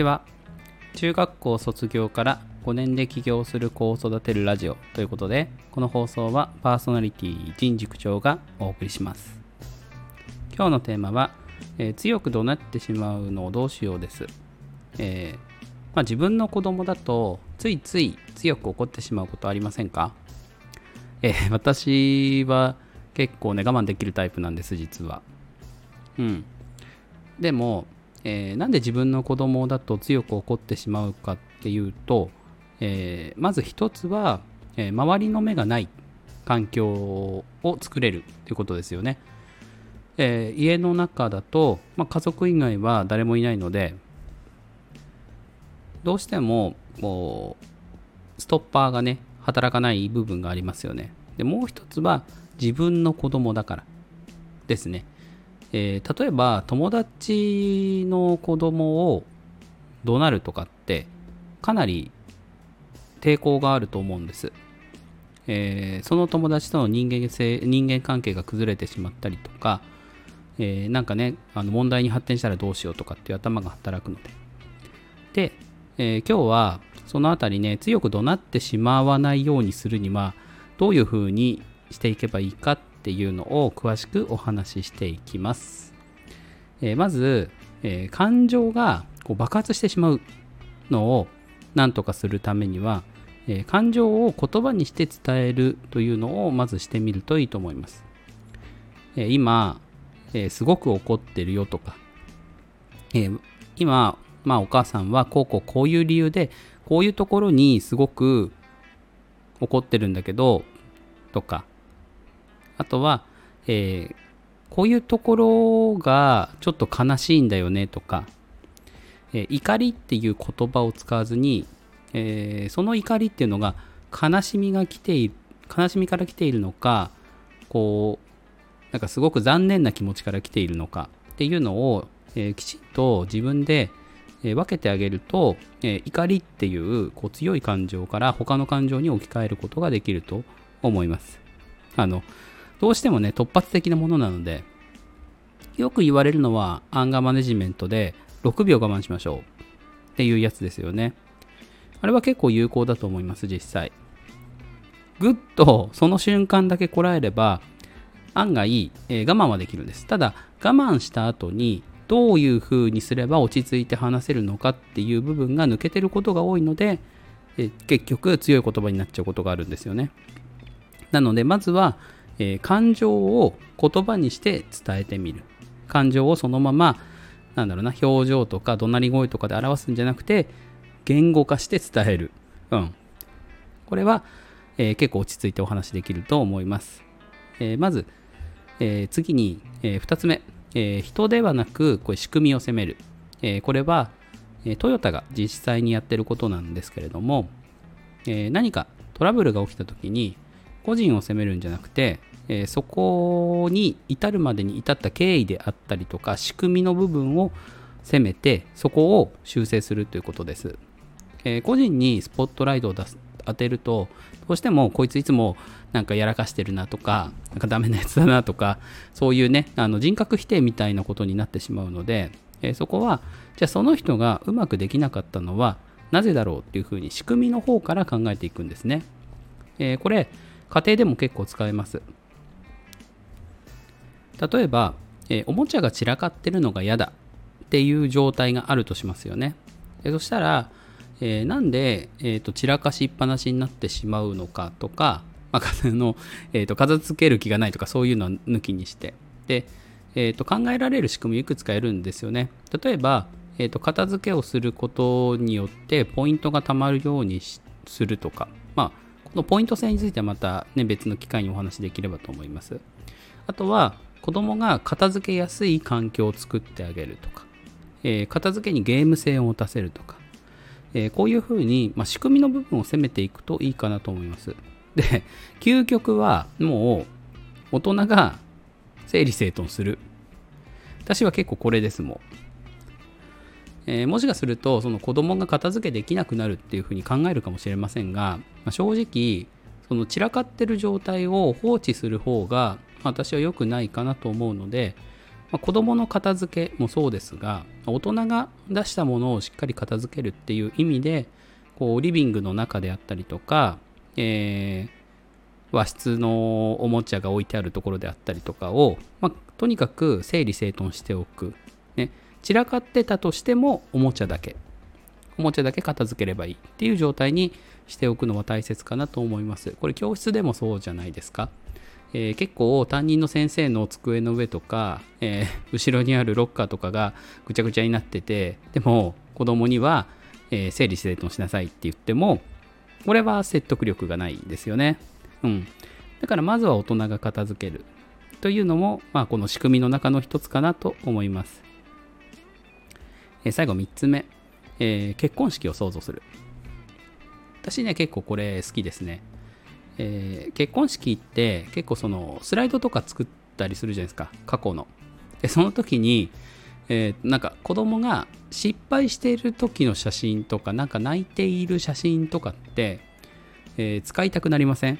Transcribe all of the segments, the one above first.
では中学校卒業から5年で起業する子を育てるラジオということでこの放送はパーソナリティ人塾長がお送りします。今日のテーマは、えー強く怒鳴ってしまうのをどうしようです、えーまあ、自分の子供だとついつい強く怒ってしまうことありませんか、えー私は結構ね我慢できるタイプなんです実は。うん。でも、えーなんで自分の子供だと強く怒ってしまうかっていうと、えーまず一つは、えー周りの目がない環境を作れるということですよね。えー家の中だと、まあ、家族以外は誰もいないのでどうしてもこうストッパーがね働かない部分がありますよね。でもう一つは自分の子供だからですね。えー例えば友達の子供を怒鳴るとかってかなり抵抗があると思うんです。えーその友達との人間性人間関係が崩れてしまったりとか、えーなんかねあの問題に発展したらどうしようとかっていう頭が働くので。で、えー今日はそのあたりね強く怒鳴ってしまわないようにするにはどういうふうにしていけばいいかっっていうのを詳しくお話ししていきます。えーまず、えー感情がこう爆発してしまうのを何とかするためには、えー感情を言葉にして伝えるというのをまずしてみるといいと思います。え今、えすごく怒ってるよとか、え今、まあ、お母さんはこうこうこういう理由でこういうところにすごく怒ってるんだけどとかあとは、えーこういうところがちょっと悲しいんだよねとか、えー怒りっていう言葉を使わずに、えーその怒りっていうのが悲しみが来ている悲しみから来ているのかこうなんかすごく残念な気持ちから来ているのかっていうのを、えーきちんと自分で、え分けてあげると、え怒りっていうこう強い感情から他の感情に置き換えることができると思います。あのどうしてもね突発的なものなのでよく言われるのはアンガーマネジメントで6秒我慢しましょうっていうやつですよね。あれは結構有効だと思います実際。ぐっとその瞬間だけこらえれば案外、えー我慢はできるんです。ただ我慢した後にどういう風にすれば落ち着いて話せるのかっていう部分が抜けてることが多いので、え結局強い言葉になっちゃうことがあるんですよね。なのでまずは、えー感情を言葉にして伝えてみる。感情をそのままなんだろうな表情とか怒鳴り声とかで表すんじゃなくて言語化して伝える。うん。これは、えー結構落ち着いてお話できると思います。えーまず、えー次に、え2つ目、え人ではなくこれ仕組みを責める。えこれは、えトヨタが実際にやってることなんですけれども、え何かトラブルが起きた時に個人を責めるんじゃなくて、えーそこに至るまでに至った経緯であったりとか仕組みの部分を責めてそこを修正するということです、えー個人にスポットライトを出す当てるとどうしてもこいついつもなんかやらかしてるなとかなんかダメなやつだなとかそういうねあの人格否定みたいなことになってしまうので、えーそこはじゃあその人がうまくできなかったのはなぜだろうっていうふうに仕組みの方から考えていくんですね、えこれ家庭でも結構使えます。例えば、えーおもちゃが散らかってるのが嫌だっていう状態があるとしますよね。でそしたら、えーなんで、えーと散らかしっぱなしになってしまうのかとか、まあ、のえーと片付ける気がないとかそういうのは抜きにしてで、えーと考えられる仕組みいくつかやるんですよね。例えば、えーと片付けをすることによってポイントがたまるようにするとか、まあ、このポイント制についてはまた、ね、別の機会にお話しできればと思います。あとは子供が片付けやすい環境を作ってあげるとか、えー片付けにゲーム性を持たせるとか、えーこういうふうに、まあ、仕組みの部分を攻めていくといいかなと思います。で、究極はもう大人が整理整頓する。私は結構これですもん。えーもしかするとその子供が片付けできなくなるっていうふうに考えるかもしれませんが、まあ正直その散らかってる状態を放置する方が私は良くないかなと思うので、まあ、子供の片付けもそうですが大人が出したものをしっかり片付けるっていう意味でこうリビングの中であったりとか、えー和室のおもちゃが置いてあるところであったりとかを、まあ、とにかく整理整頓しておく、ね、散らかってたとしてもおもちゃだけ。おもちゃだけ片付ければいいっていう状態にしておくのは大切かなと思います。これ教室でもそうじゃないですか。えー、結構担任の先生の机の上とか、えー、後ろにあるロッカーとかがぐちゃぐちゃになっててでも子供には、えー、整理整頓しなさいって言ってもこれは説得力がないんですよね。うん。だからまずは大人が片付けるというのも、まあ、この仕組みの中の一つかなと思います。えー、最後3つ目、えー、結婚式を想像する。私ね、結構これ好きですね。えー、結婚式って結構そのスライドとか作ったりするじゃないですか。過去の。でその時に、えー、なんか子供が失敗している時の写真とかなんか泣いている写真とかって、えー、使いたくなりません？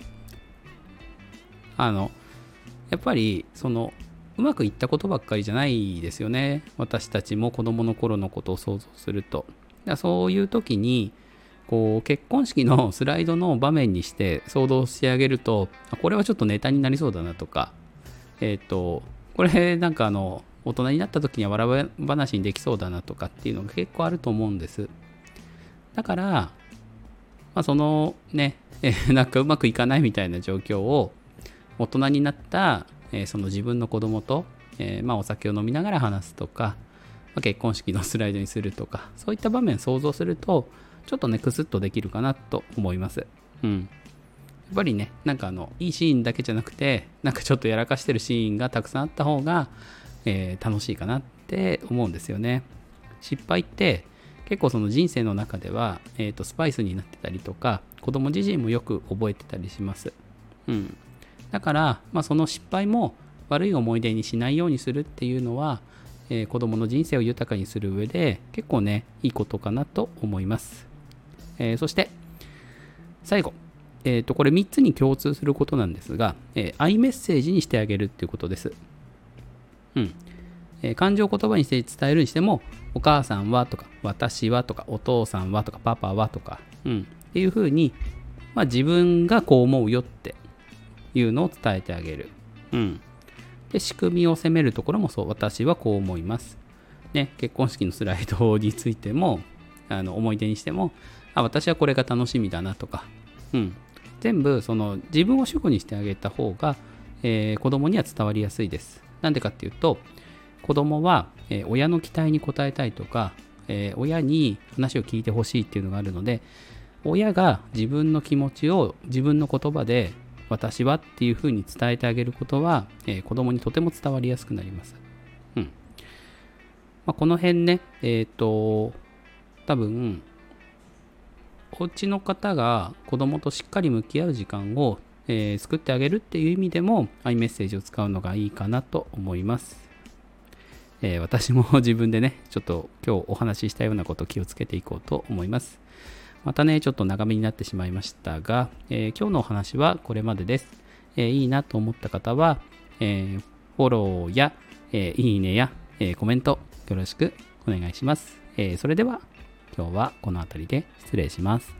あのやっぱりそのうまくいったことばっかりじゃないですよね。私たちも子供の頃のことを想像すると。そういう時にこう結婚式のスライドの場面にして想像してあげるとこれはちょっとネタになりそうだなとか。えっ、ー、とこれなんかあの大人になった時には笑い話にできそうだなとかっていうのが結構あると思うんです。だから、まあ、そのね、え なんかうまくいかないみたいな状況を大人になった、えー、その自分の子供と、えー、まあ、お酒を飲みながら話すとか、まあ、結婚式のスライドにするとかそういった場面を想像するとちょっとね、クスッとできるかなと思います。うん。やっぱりね、なんかあの、いいシーンだけじゃなくて、なんかちょっとやらかしてるシーンがたくさんあった方が、えー、楽しいかなって思うんですよね。失敗って結構その人生の中では、えーと、スパイスになってたりとか子供自身もよく覚えてたりします。うん、だから、まあ、その失敗も悪い思い出にしないようにするっていうのは、えー、子供の人生を豊かにする上で結構ねいいことかなと思います。えー、そして、最後、えー、とこれ3つに共通することなんですが、えー、アイメッセージにしてあげるっていうことです。うん。えー、感情を言葉にして伝えるにしても、お母さんはとか、私はとか、お父さんはとか、パパはとか、うん。っていうふうに、まあ、自分がこう思うよっていうのを伝えてあげる。うん。で、仕組みを責めるところもそう、私はこう思います。ね、結婚式のスライドについても、あの思い出にしても、あ私はこれが楽しみだなとか、うん、全部その自分を主語にしてあげた方が、えー、子供には伝わりやすいです。なんでかっていうと子供は、えー、親の期待に応えたいとか、えー、親に話を聞いてほしいっていうのがあるので親が自分の気持ちを自分の言葉で私はっていうふうに伝えてあげることは、えー、子供にとても伝わりやすくなります。うんまあ、この辺ね、えっ、ー、と多分お家の方が子供としっかり向き合う時間を、えー、作ってあげるっていう意味でも iMessage を使うのがいいかなと思います。えー、私も 自分でね、ちょっと今日お話ししたようなことを気をつけていこうと思います。またね、ちょっと長めになってしまいましたが、えー、今日のお話はこれまでです。えいいなと思った方は、えフォローや、えいいねや、えコメントよろしくお願いします。えそれでは今日はこの辺りで失礼します。